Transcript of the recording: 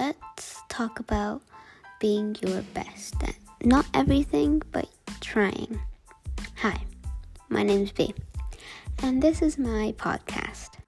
let's talk about being your best at not everything, but trying. Hi, my name's B, and this is my podcast.